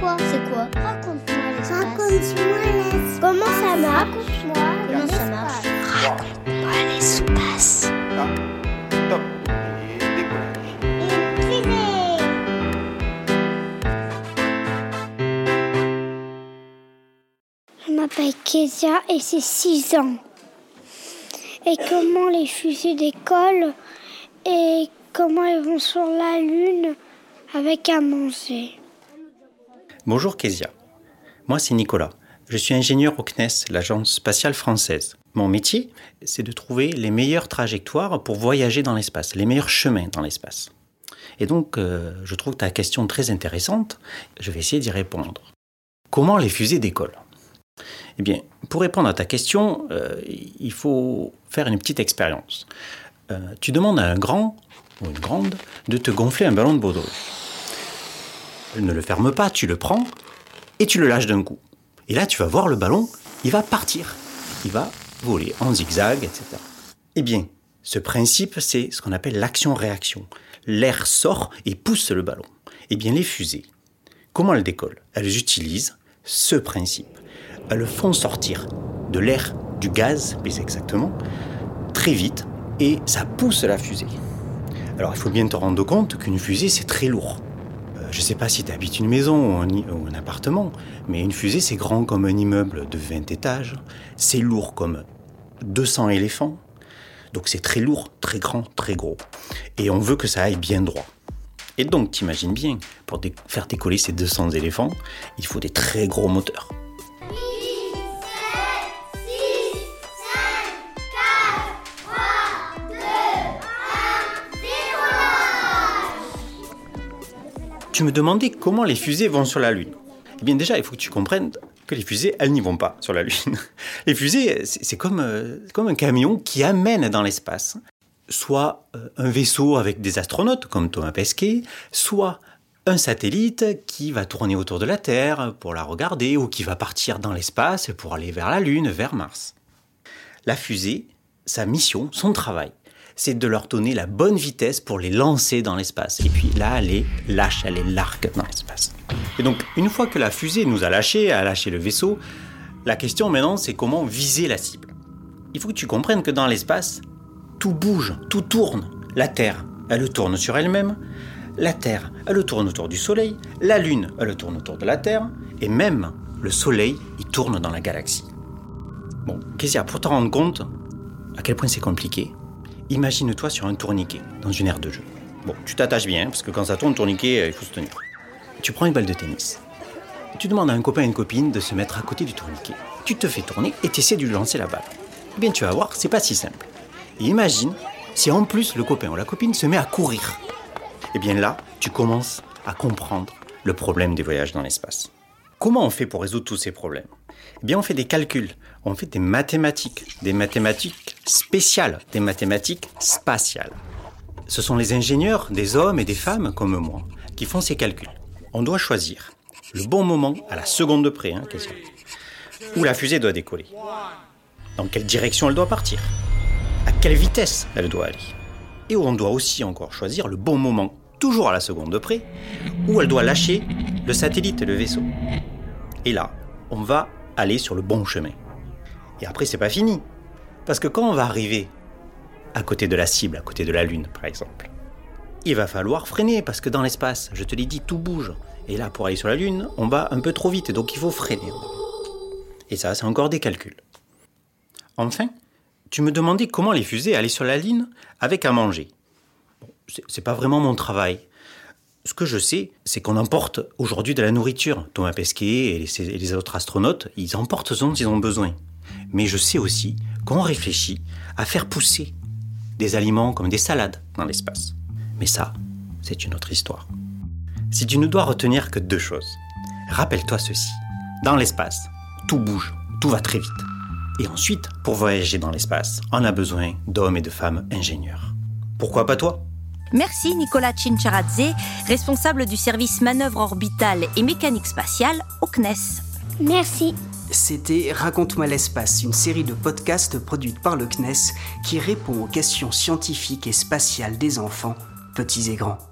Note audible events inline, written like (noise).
quoi C'est quoi Raconte-moi l'espace. Raconte-moi l'espace. Comment ça marche Raconte-moi Comment ça marche Raconte-moi l'espace. Top. Je m'appelle Kezia et c'est 6 ans. Et comment les fusées décollent et comment elles vont sur la Lune avec à manger. Bonjour Kezia. Moi c'est Nicolas. Je suis ingénieur au CNES, l'agence spatiale française. Mon métier, c'est de trouver les meilleures trajectoires pour voyager dans l'espace, les meilleurs chemins dans l'espace. Et donc, euh, je trouve ta question très intéressante. Je vais essayer d'y répondre. Comment les fusées décollent? Eh bien, pour répondre à ta question, euh, il faut faire une petite expérience. Euh, tu demandes à un grand ou une grande de te gonfler un ballon de baudruche. Ne le ferme pas, tu le prends et tu le lâches d'un coup. Et là, tu vas voir le ballon, il va partir. Il va voler en zigzag, etc. Eh bien, ce principe, c'est ce qu'on appelle l'action-réaction. L'air sort et pousse le ballon. Eh bien, les fusées, comment elles décollent? Elles utilisent ce principe. Elles font sortir de l'air, du gaz, plus exactement, très vite, et ça pousse la fusée. Alors, il faut bien te rendre compte qu'une fusée, c'est très lourd. Je ne sais pas si tu habites une maison ou un, appartement, mais une fusée, c'est grand comme un immeuble de 20 étages. C'est lourd comme 200 éléphants. Donc c'est très lourd, très grand, très gros. Et on veut que ça aille bien droit. Et donc, t'imagines bien, pour faire décoller ces 200 éléphants, il faut des très gros moteurs. Tu me demandais comment les fusées vont sur la Lune. Eh bien déjà, il faut que tu comprennes que les fusées, elles n'y vont pas sur la Lune. (laughs) Les fusées, c'est euh, comme un camion qui amène dans l'espace soit euh, un vaisseau avec des astronautes comme Thomas Pesquet, soit un satellite qui va tourner autour de la Terre pour la regarder ou qui va partir dans l'espace pour aller vers la Lune, vers Mars. La fusée, sa mission, son travail, c'est de leur donner la bonne vitesse pour les lancer dans l'espace. Et puis là, elle les lâche, elle les largue dans l'espace. Et donc, une fois que la fusée nous a lâchés, a lâché le vaisseau, la question maintenant, c'est comment viser la cible. Il faut que tu comprennes que dans l'espace, tout bouge, tout tourne. La Terre, elle tourne sur elle-même. La Terre, elle tourne autour du Soleil. La Lune, elle tourne autour de la Terre. Et même le Soleil, il tourne dans la galaxie. Bon, Kezia, pour te rendre compte à quel point c'est compliqué, imagine-toi sur un tourniquet, dans une aire de jeu. Bon, tu t'attaches bien, parce que quand ça tourne, tourniquet, euh, il faut se tenir. Tu prends une balle de tennis. Tu demandes à un copain et une copine de se mettre à côté du tourniquet. Tu te fais tourner et tu essaies de lui lancer la balle. Eh bien, tu vas voir, c'est pas si simple. Et imagine si en plus le copain ou la copine se met à courir. Eh bien là, tu commences à comprendre le problème des voyages dans l'espace. Comment on fait pour résoudre tous ces problèmes? Eh bien, on fait des calculs, on fait des mathématiques, des mathématiques spéciales, des mathématiques spatiales. Ce sont les ingénieurs, des hommes et des femmes comme moi, qui font ces calculs. On doit choisir le bon moment, à la seconde de près, hein, où la fusée doit décoller. Dans quelle direction elle doit partir À quelle vitesse elle doit aller Et on doit aussi encore choisir le bon moment, toujours à la seconde de près, où elle doit lâcher le satellite et le vaisseau. Et là, on va aller sur le bon chemin. Et après, c'est pas fini. Parce que quand on va arriver à côté de la cible, à côté de la Lune, par exemple, il va falloir freiner parce que dans l'espace, je te l'ai dit, tout bouge. Et là, pour aller sur la Lune, on va un peu trop vite, donc il faut freiner. Et ça, c'est encore des calculs. Enfin, tu me demandais comment les fusées allaient sur la Lune avec à manger. C'est pas vraiment mon travail. Ce que je sais, c'est qu'on emporte aujourd'hui de la nourriture. Thomas Pesquet et les, et les autres astronautes, ils emportent ce dont ils ont besoin. Mais je sais aussi qu'on réfléchit à faire pousser des aliments comme des salades dans l'espace. Mais ça, c'est une autre histoire. Si tu ne dois retenir que deux choses, rappelle-toi ceci. Dans l'espace, tout bouge, tout va très vite. Et ensuite, pour voyager dans l'espace, on a besoin d'hommes et de femmes ingénieurs. Pourquoi pas toi? Merci Nicolas Cincharadze, responsable du service manœuvre orbitale et mécanique spatiale au CNES. Merci. C'était Raconte-moi l'espace, une série de podcasts produite par le CNES qui répond aux questions scientifiques et spatiales des enfants, petits et grands.